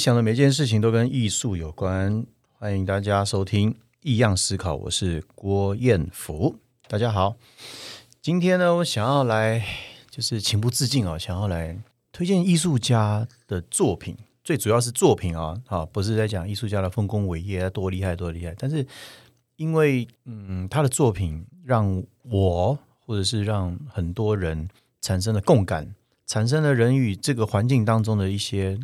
想的每件事情都跟艺术有关，欢迎大家收听《异样思考》，我是郭彦福，大家好。今天呢，我想要来就是情不自禁啊，想要来推荐艺术家的作品，最主要是作品啊，啊，不是在讲艺术家的丰功伟业多厉害多厉害，但是因为嗯，他的作品让我或者是让很多人产生了共感，产生了人与这个环境当中的一些。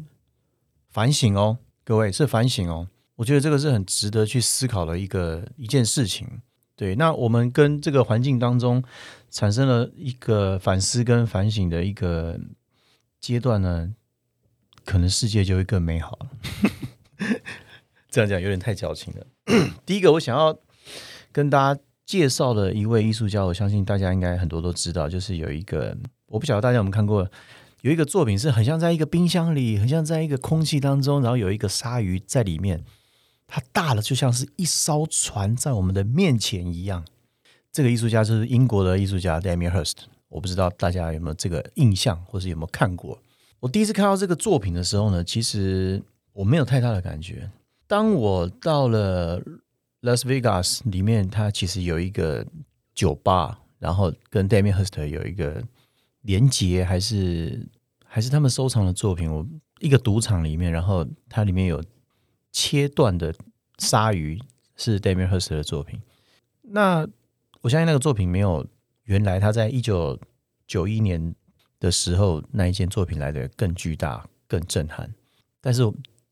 反省哦，各位是反省哦，我觉得这个是很值得去思考的一个一件事情。对，那我们跟这个环境当中产生了一个反思跟反省的一个阶段呢，可能世界就会更美好了。这样讲有点太矫情了。第一个，我想要跟大家介绍的一位艺术家，我相信大家应该很多都知道，就是有一个，我不晓得大家有没有看过。有一个作品是很像在一个冰箱里，很像在一个空气当中，然后有一个鲨鱼在里面，它大了就像是一艘船在我们的面前一样。这个艺术家就是英国的艺术家 Damien Hirst，我不知道大家有没有这个印象，或是有没有看过。我第一次看到这个作品的时候呢，其实我没有太大的感觉。当我到了 Las Vegas 里面，它其实有一个酒吧，然后跟 Damien Hirst 有一个连接，还是。还是他们收藏的作品，我一个赌场里面，然后它里面有切断的鲨鱼，是 Damien Hirst 的作品。那我相信那个作品没有原来他在一九九一年的时候那一件作品来的更巨大、更震撼。但是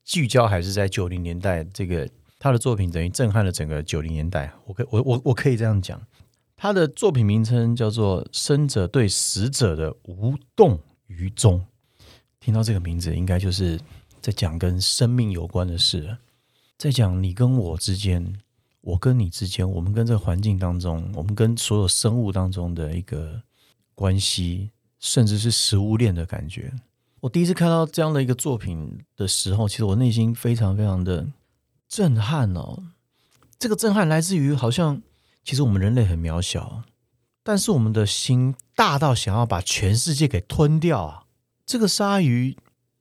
聚焦还是在九零年代，这个他的作品等于震撼了整个九零年代。我可我我我可以这样讲，他的作品名称叫做《生者对死者的无动于衷》。听到这个名字，应该就是在讲跟生命有关的事，在讲你跟我之间，我跟你之间，我们跟这个环境当中，我们跟所有生物当中的一个关系，甚至是食物链的感觉。我第一次看到这样的一个作品的时候，其实我内心非常非常的震撼哦。这个震撼来自于，好像其实我们人类很渺小，但是我们的心大到想要把全世界给吞掉啊！这个鲨鱼，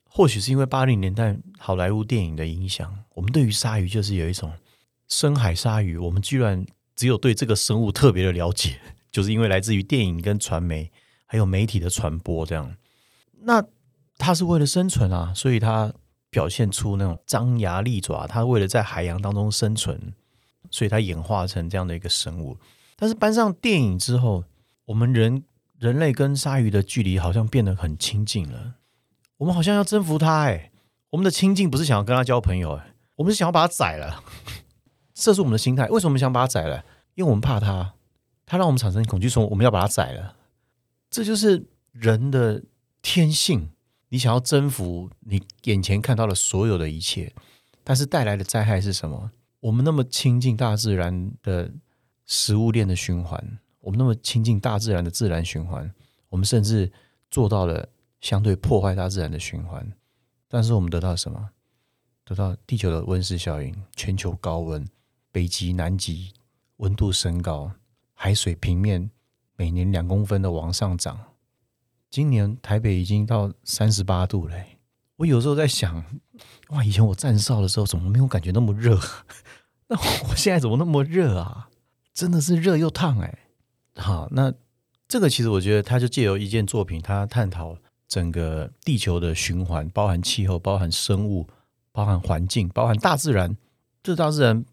或许是因为八零年代好莱坞电影的影响，我们对于鲨鱼就是有一种深海鲨鱼，我们居然只有对这个生物特别的了解，就是因为来自于电影跟传媒，还有媒体的传播这样。那它是为了生存啊，所以它表现出那种张牙利爪，它为了在海洋当中生存，所以它演化成这样的一个生物。但是搬上电影之后，我们人。人类跟鲨鱼的距离好像变得很亲近了，我们好像要征服它哎！我们的亲近不是想要跟它交朋友哎，我们是想要把它宰了。这是我们的心态。为什么想把它宰了？因为我们怕它，它让我们产生恐惧，说我们要把它宰了。这就是人的天性。你想要征服你眼前看到的所有的一切，但是带来的灾害是什么？我们那么亲近大自然的食物链的循环。我们那么亲近大自然的自然循环，我们甚至做到了相对破坏大自然的循环，但是我们得到什么？得到地球的温室效应，全球高温，北极、南极温度升高，海水平面每年两公分的往上涨。今年台北已经到三十八度嘞。我有时候在想，哇，以前我站哨的时候怎么没有感觉那么热？那我现在怎么那么热啊？真的是热又烫哎。好，那这个其实我觉得，他就借由一件作品，他探讨整个地球的循环，包含气候，包含生物，包含环境，包含大自然。这大自然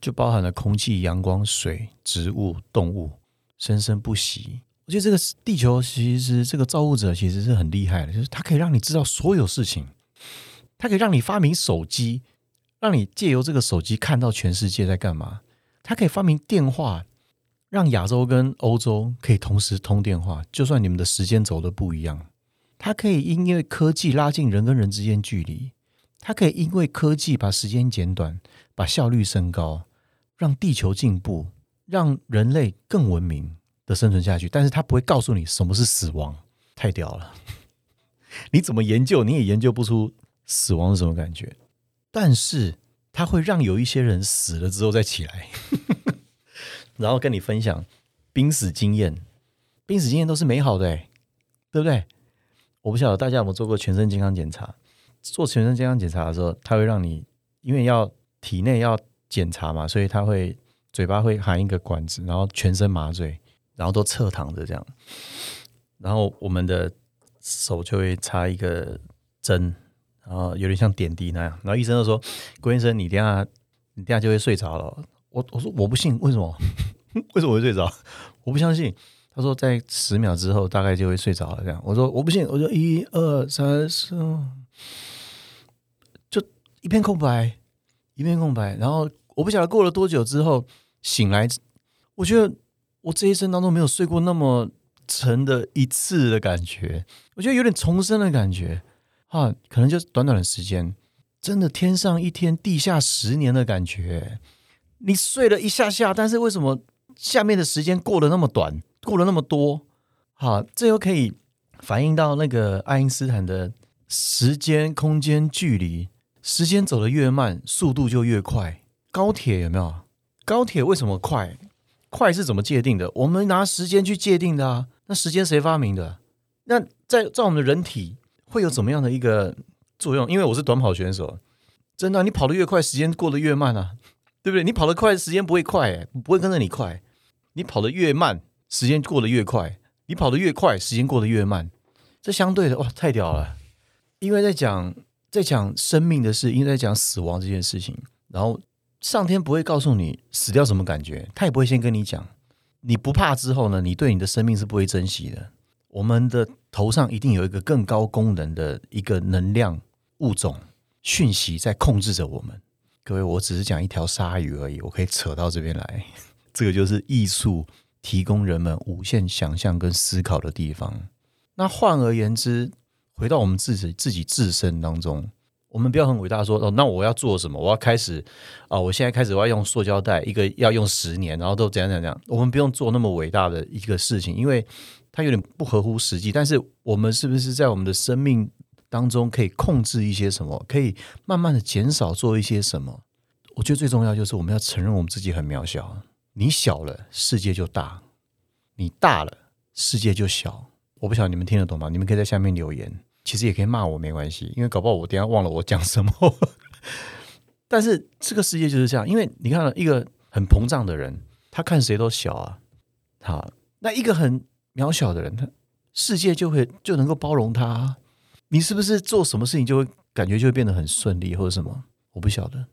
就包含了空气、阳光、水、植物、动物，生生不息。我觉得这个地球其实这个造物者其实是很厉害的，就是他可以让你知道所有事情，他可以让你发明手机，让你借由这个手机看到全世界在干嘛。他可以发明电话。让亚洲跟欧洲可以同时通电话，就算你们的时间走的不一样，它可以因为科技拉近人跟人之间距离，它可以因为科技把时间减短，把效率升高，让地球进步，让人类更文明的生存下去。但是它不会告诉你什么是死亡，太屌了！你怎么研究你也研究不出死亡是什么感觉。但是它会让有一些人死了之后再起来。然后跟你分享濒死经验，濒死经验都是美好的，对不对？我不晓得大家有没有做过全身健康检查，做全身健康检查的时候，他会让你因为要体内要检查嘛，所以他会嘴巴会含一个管子，然后全身麻醉，然后都侧躺着这样，然后我们的手就会插一个针，然后有点像点滴那样，然后医生就说：“郭医生，你等下你等下就会睡着了。”我我说我不信，为什么？为什么会睡着？我不相信。他说在十秒之后大概就会睡着了。这样我说我不信。我说一二三四，就一片空白，一片空白。然后我不晓得过了多久之后醒来，我觉得我这一生当中没有睡过那么沉的一次的感觉。我觉得有点重生的感觉啊，可能就短短的时间，真的天上一天，地下十年的感觉。你睡了一下下，但是为什么下面的时间过得那么短，过了那么多？好，这又可以反映到那个爱因斯坦的时间、空间、距离。时间走得越慢，速度就越快。高铁有没有？高铁为什么快？快是怎么界定的？我们拿时间去界定的啊。那时间谁发明的？那在在我们的人体会有怎么样的一个作用？因为我是短跑选手，真的，你跑得越快，时间过得越慢啊。对不对？你跑得快，时间不会快，不会跟着你快。你跑得越慢，时间过得越快；你跑得越快，时间过得越慢。这相对的，哇，太屌了！因为在讲在讲生命的事，因为在讲死亡这件事情。然后上天不会告诉你死掉什么感觉，他也不会先跟你讲。你不怕之后呢？你对你的生命是不会珍惜的。我们的头上一定有一个更高功能的一个能量物种讯息在控制着我们。各位，我只是讲一条鲨鱼而已，我可以扯到这边来。这个就是艺术提供人们无限想象跟思考的地方。那换而言之，回到我们自己自己自身当中，我们不要很伟大说哦，那我要做什么？我要开始啊！我现在开始我要用塑胶袋，一个要用十年，然后都怎样怎样。我们不用做那么伟大的一个事情，因为它有点不合乎实际。但是我们是不是在我们的生命？当中可以控制一些什么？可以慢慢的减少做一些什么？我觉得最重要就是我们要承认我们自己很渺小。你小了，世界就大；你大了，世界就小。我不晓得你们听得懂吗？你们可以在下面留言，其实也可以骂我，没关系，因为搞不好我等下忘了我讲什么。但是这个世界就是这样，因为你看了一个很膨胀的人，他看谁都小啊。好，那一个很渺小的人，他世界就会就能够包容他。你是不是做什么事情就会感觉就会变得很顺利，或者什么？我不晓得。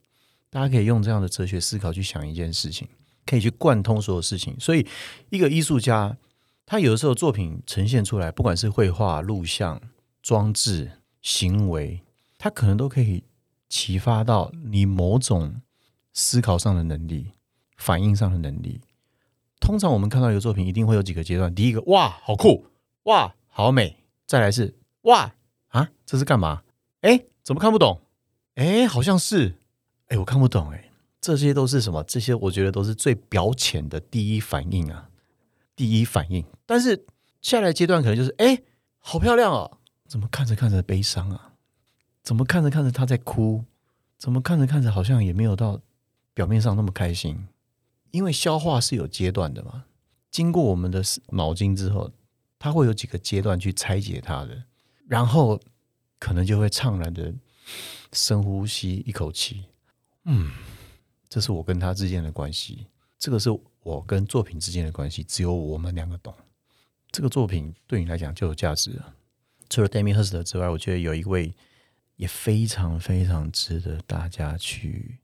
大家可以用这样的哲学思考去想一件事情，可以去贯通所有事情。所以，一个艺术家，他有的时候作品呈现出来，不管是绘画、录像、装置、行为，他可能都可以启发到你某种思考上的能力、反应上的能力。通常我们看到一个作品，一定会有几个阶段：第一个，哇，好酷！哇，好美！再来是，哇。啊，这是干嘛？哎，怎么看不懂？哎，好像是，哎，我看不懂。哎，这些都是什么？这些我觉得都是最表浅的第一反应啊，第一反应。但是下来阶段可能就是，哎，好漂亮哦！怎么看着看着悲伤啊？怎么看着看着他在哭？怎么看着看着好像也没有到表面上那么开心？因为消化是有阶段的嘛，经过我们的脑筋之后，它会有几个阶段去拆解它的。然后可能就会怅然的深呼吸一口气，嗯，这是我跟他之间的关系，这个是我跟作品之间的关系，只有我们两个懂。这个作品对你来讲就有价值了。除了 Demi Hirst 之外，我觉得有一位也非常非常值得大家去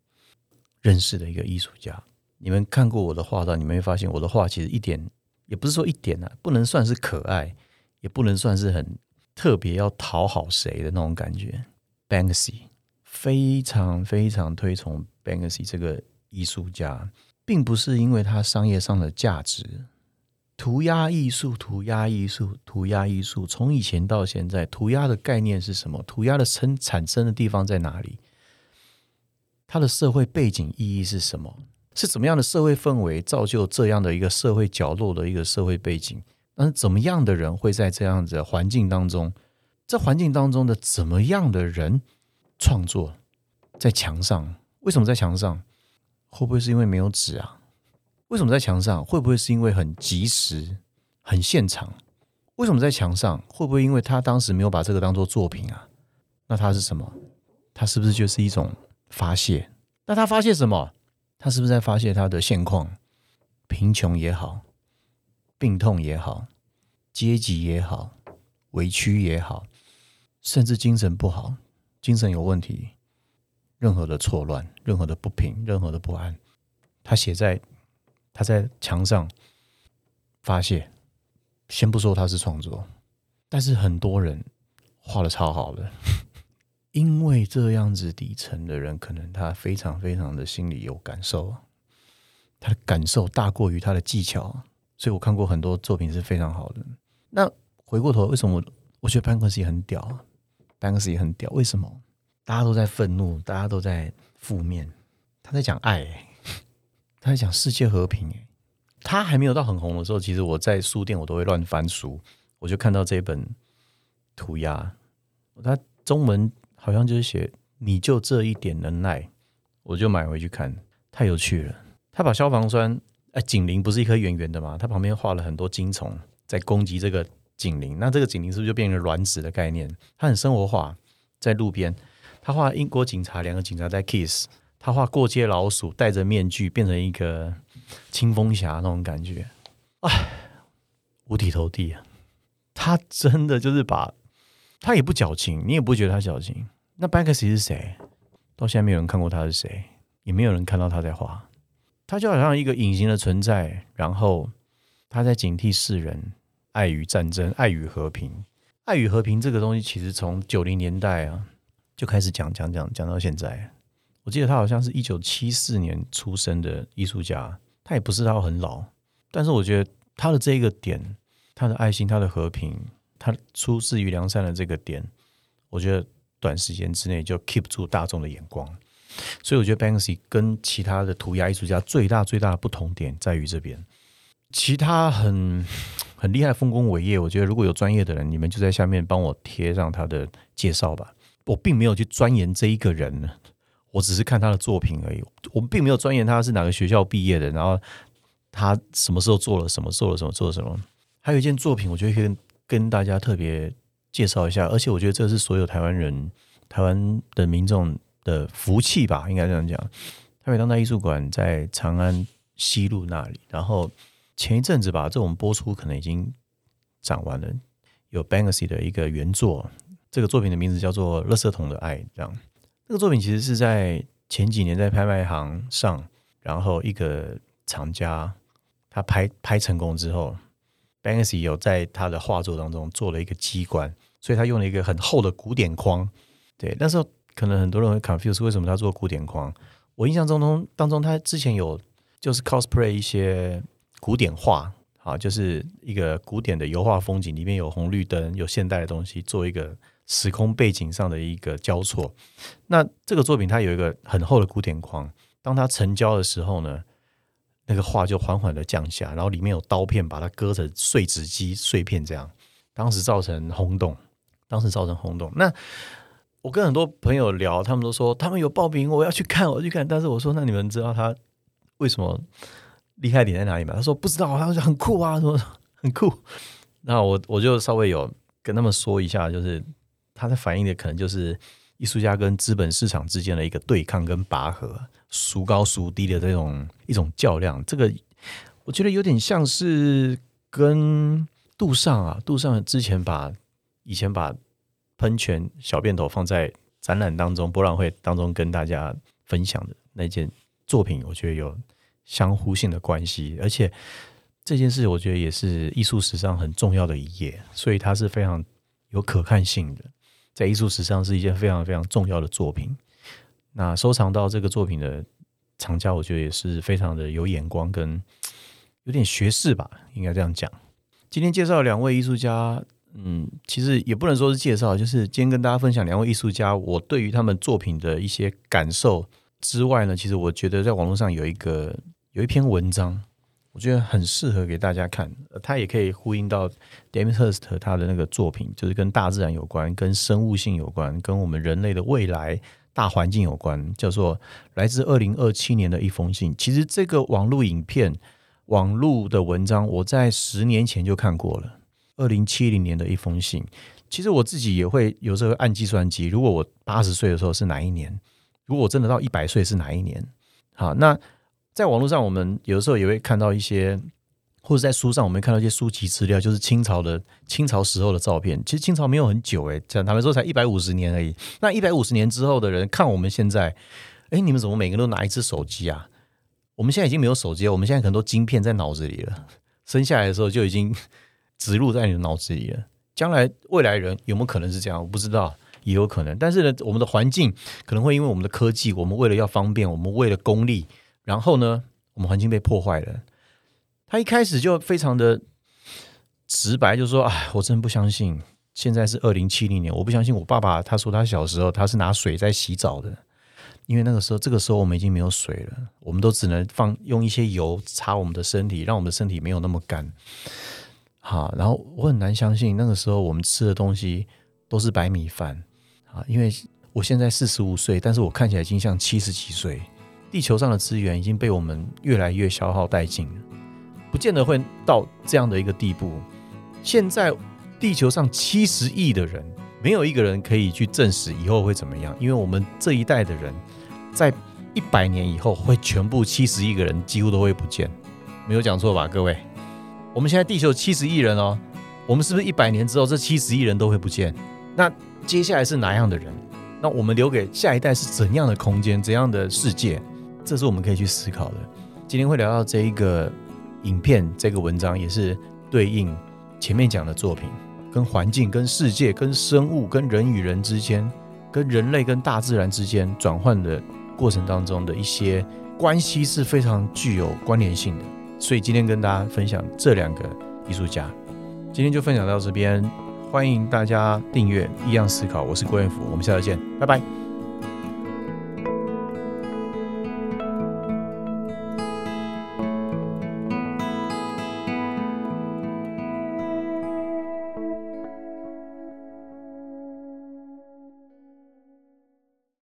认识的一个艺术家。你们看过我的画的，你们会发现我的画其实一点也不是说一点啊，不能算是可爱，也不能算是很。特别要讨好谁的那种感觉，Banksy 非常非常推崇 Banksy 这个艺术家，并不是因为他商业上的价值。涂鸦艺术，涂鸦艺术，涂鸦艺术，从以前到现在，涂鸦的概念是什么？涂鸦的生产生的地方在哪里？它的社会背景意义是什么？是怎么样的社会氛围造就这样的一个社会角落的一个社会背景？那怎么样的人会在这样子环境当中？在环境当中的怎么样的人创作在墙上？为什么在墙上？会不会是因为没有纸啊？为什么在墙上？会不会是因为很及时、很现场？为什么在墙上？会不会因为他当时没有把这个当做作品啊？那它是什么？它是不是就是一种发泄？那他发泄什么？他是不是在发泄他的现况？贫穷也好，病痛也好，阶级也好，委屈也好，甚至精神不好、精神有问题，任何的错乱、任何的不平、任何的不安，他写在他在墙上发泄。先不说他是创作，但是很多人画的超好的。因为这样子底层的人，可能他非常非常的心里有感受，他的感受大过于他的技巧，所以我看过很多作品是非常好的。那回过头，为什么我我觉得班克斯也很屌？班克斯也很屌，为什么？大家都在愤怒，大家都在负面，他在讲爱，他在讲世界和平。他还没有到很红的时候，其实我在书店我都会乱翻书，我就看到这本涂鸦，他中文。好像就是写你就这一点能耐，我就买回去看，太有趣了。他把消防栓，哎，警铃不是一颗圆圆的吗？他旁边画了很多金虫在攻击这个警铃，那这个警铃是不是就变成卵子的概念？他很生活化，在路边，他画英国警察，两个警察在 kiss，他画过街老鼠戴着面具变成一个清风侠那种感觉，哎，五体投地啊！他真的就是把，他也不矫情，你也不觉得他矫情。那 Banksy 是谁？到现在没有人看过他是谁，也没有人看到他在画。他就好像一个隐形的存在，然后他在警惕世人，爱与战争，爱与和平。爱与和平这个东西，其实从九零年代啊就开始讲讲讲讲到现在。我记得他好像是一九七四年出生的艺术家，他也不是他很老，但是我觉得他的这一个点，他的爱心，他的和平，他出自于良善的这个点，我觉得。短时间之内就 keep 住大众的眼光，所以我觉得 Banksy 跟其他的涂鸦艺术家最大最大的不同点在于这边。其他很很厉害丰功伟业，我觉得如果有专业的人，你们就在下面帮我贴上他的介绍吧。我并没有去钻研这一个人，我只是看他的作品而已。我并没有钻研他是哪个学校毕业的，然后他什么时候做了什么，做了什么，做了什么。还有一件作品，我觉得可以跟大家特别。介绍一下，而且我觉得这是所有台湾人、台湾的民众的福气吧，应该这样讲。台北当代艺术馆在长安西路那里，然后前一阵子吧，这种播出可能已经展完了。有 Banksy 的一个原作，这个作品的名字叫做《垃圾桶的爱》。这样，这个作品其实是在前几年在拍卖行上，然后一个厂家他拍拍成功之后。Banksy 有在他的画作当中做了一个机关，所以他用了一个很厚的古典框。对，那时候可能很多人会 confuse 为什么他做古典框。我印象中中当中，他之前有就是 cosplay 一些古典画，啊，就是一个古典的油画风景，里面有红绿灯，有现代的东西，做一个时空背景上的一个交错。那这个作品它有一个很厚的古典框，当它成交的时候呢？那个画就缓缓的降下，然后里面有刀片把它割成碎纸机碎片，这样当时造成轰动，当时造成轰动。那我跟很多朋友聊，他们都说他们有报名，我要去看，我去看。但是我说，那你们知道他为什么厉害点在哪里吗？他说不知道，他说很酷啊，说很酷。那我我就稍微有跟他们说一下，就是他在反映的可能就是艺术家跟资本市场之间的一个对抗跟拔河。孰高孰低的这种一种较量，这个我觉得有点像是跟杜尚啊，杜尚之前把以前把喷泉小便头放在展览当中、博览会当中跟大家分享的那件作品，我觉得有相互性的关系，而且这件事我觉得也是艺术史上很重要的一页，所以它是非常有可看性的，在艺术史上是一件非常非常重要的作品。那收藏到这个作品的藏家，我觉得也是非常的有眼光，跟有点学识吧，应该这样讲。今天介绍两位艺术家，嗯，其实也不能说是介绍，就是今天跟大家分享两位艺术家，我对于他们作品的一些感受之外呢，其实我觉得在网络上有一个有一篇文章，我觉得很适合给大家看，它也可以呼应到 David Hurst 他的那个作品，就是跟大自然有关，跟生物性有关，跟我们人类的未来。大环境有关，叫做来自二零二七年的一封信。其实这个网络影片、网络的文章，我在十年前就看过了。二零七零年的一封信，其实我自己也会有时候按计算机，如果我八十岁的时候是哪一年？如果我真的到一百岁是哪一年？好，那在网络上，我们有时候也会看到一些，或者在书上，我们看到一些书籍资料，就是清朝的清朝时候的照片。其实清朝没有很久，诶，讲他们说才一百五十年而已。那一百五十年之后的人看我们现在，哎，你们怎么每个人都拿一只手机啊？我们现在已经没有手机，我们现在很多晶片在脑子里了，生下来的时候就已经植入在你的脑子里了。将来未来人有没有可能是这样？我不知道。也有可能，但是呢，我们的环境可能会因为我们的科技，我们为了要方便，我们为了功利，然后呢，我们环境被破坏了。他一开始就非常的直白，就说：“哎，我真不相信，现在是二零七零年，我不相信我爸爸他说他小时候他是拿水在洗澡的，因为那个时候这个时候我们已经没有水了，我们都只能放用一些油擦我们的身体，让我们的身体没有那么干。好，然后我很难相信那个时候我们吃的东西都是白米饭。”啊，因为我现在四十五岁，但是我看起来已经像七十几岁。地球上的资源已经被我们越来越消耗殆尽了，不见得会到这样的一个地步。现在地球上七十亿的人，没有一个人可以去证实以后会怎么样，因为我们这一代的人，在一百年以后会全部七十亿个人几乎都会不见，没有讲错吧，各位？我们现在地球七十亿人哦，我们是不是一百年之后这七十亿人都会不见？那？接下来是哪样的人？那我们留给下一代是怎样的空间、怎样的世界？这是我们可以去思考的。今天会聊到这一个影片、这个文章，也是对应前面讲的作品，跟环境、跟世界、跟生物、跟人与人之间、跟人类跟大自然之间转换的过程当中的一些关系是非常具有关联性的。所以今天跟大家分享这两个艺术家。今天就分享到这边。欢迎大家订阅《异样思考》，我是郭彦甫，我们下次见，拜拜。